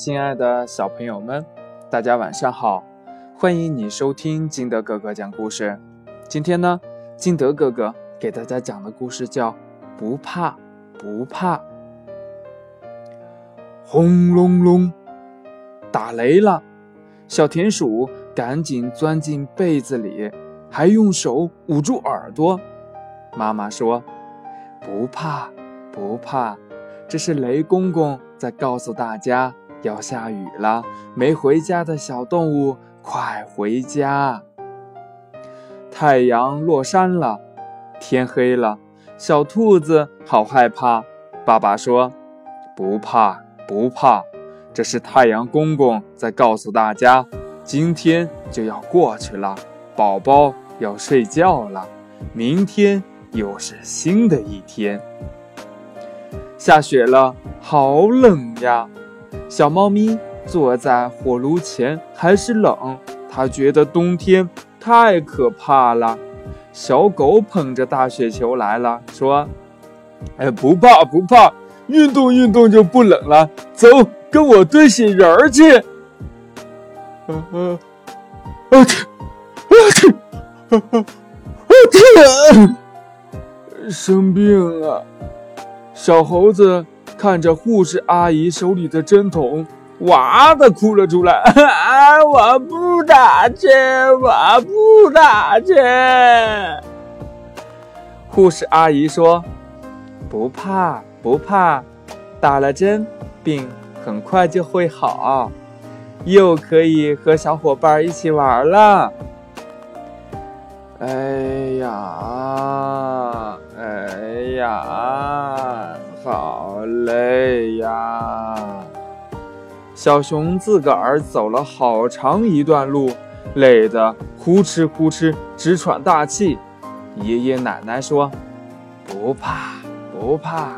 亲爱的小朋友们，大家晚上好！欢迎你收听金德哥哥讲故事。今天呢，金德哥哥给大家讲的故事叫《不怕不怕》。轰隆隆，打雷了！小田鼠赶紧钻进被子里，还用手捂住耳朵。妈妈说：“不怕不怕，这是雷公公。”在告诉大家要下雨了，没回家的小动物快回家。太阳落山了，天黑了，小兔子好害怕。爸爸说：“不怕不怕，这是太阳公公在告诉大家，今天就要过去了，宝宝要睡觉了，明天又是新的一天。”下雪了。好冷呀！小猫咪坐在火炉前，还是冷。它觉得冬天太可怕了。小狗捧着大雪球来了，说：“哎，不怕不怕，运动运动就不冷了。走，跟我堆雪人儿去。”嗯嗯，我去，我去，我天！生病了，小猴子。看着护士阿姨手里的针筒，哇的哭了出来。啊！我不打针，我不打针。护士阿姨说：“不怕，不怕，打了针，病很快就会好，又可以和小伙伴一起玩了。”哎呀，哎呀！小熊自个儿走了好长一段路，累得呼哧呼哧直喘大气。爷爷奶奶说：“不怕不怕，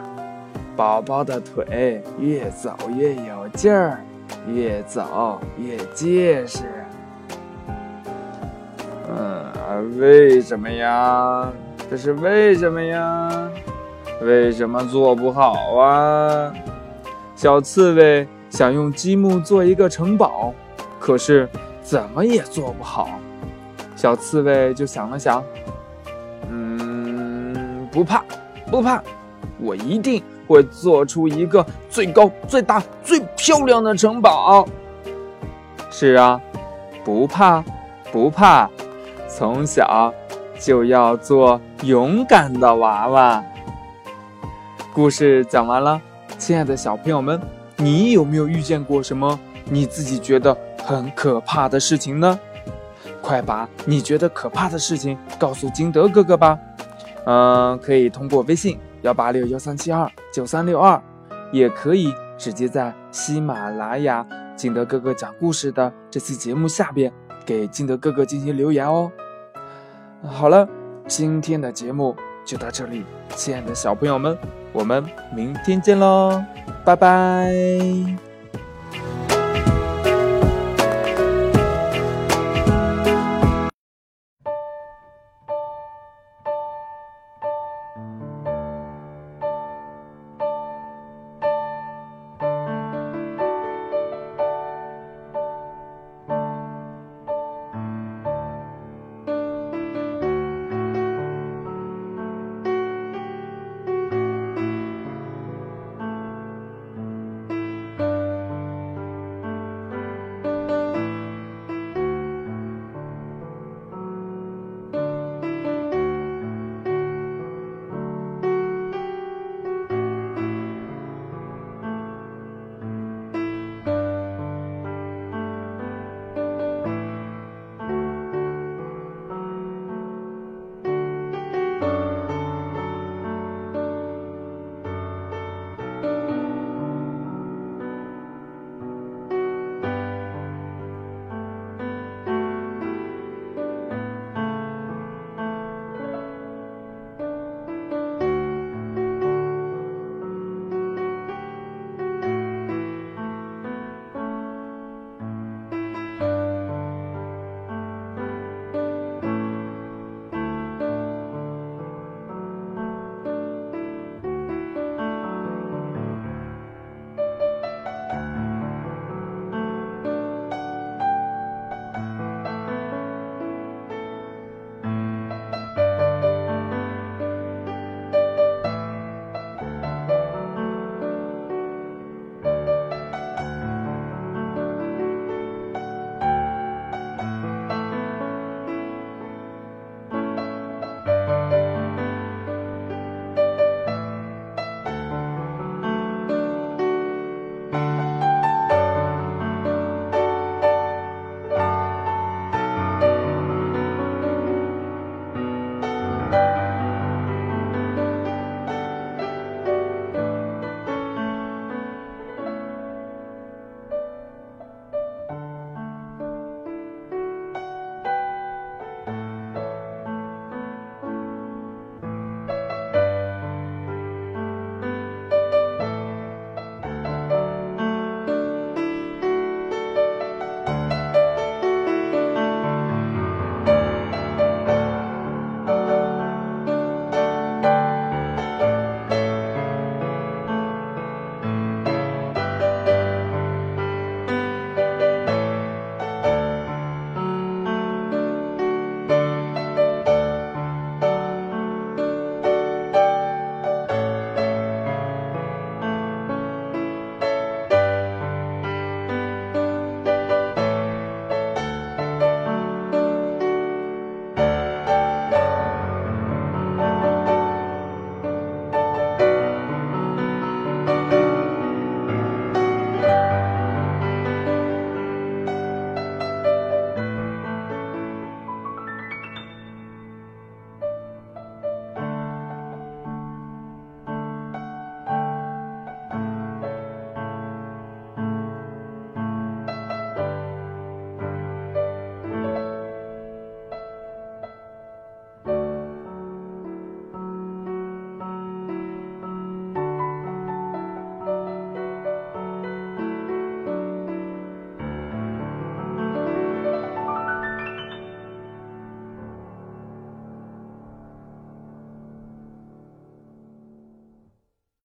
宝宝的腿越走越有劲儿，越走越结实。”嗯，为什么呀？这是为什么呀？为什么做不好啊？小刺猬想用积木做一个城堡，可是怎么也做不好。小刺猬就想了想，嗯，不怕，不怕，我一定会做出一个最高、最大、最漂亮的城堡。是啊，不怕，不怕，从小就要做勇敢的娃娃。故事讲完了，亲爱的小朋友们，你有没有遇见过什么你自己觉得很可怕的事情呢？快把你觉得可怕的事情告诉金德哥哥吧。嗯，可以通过微信幺八六幺三七二九三六二，也可以直接在喜马拉雅金德哥哥讲故事的这期节目下边给金德哥哥进行留言哦。好了，今天的节目就到这里，亲爱的小朋友们。我们明天见喽，拜拜。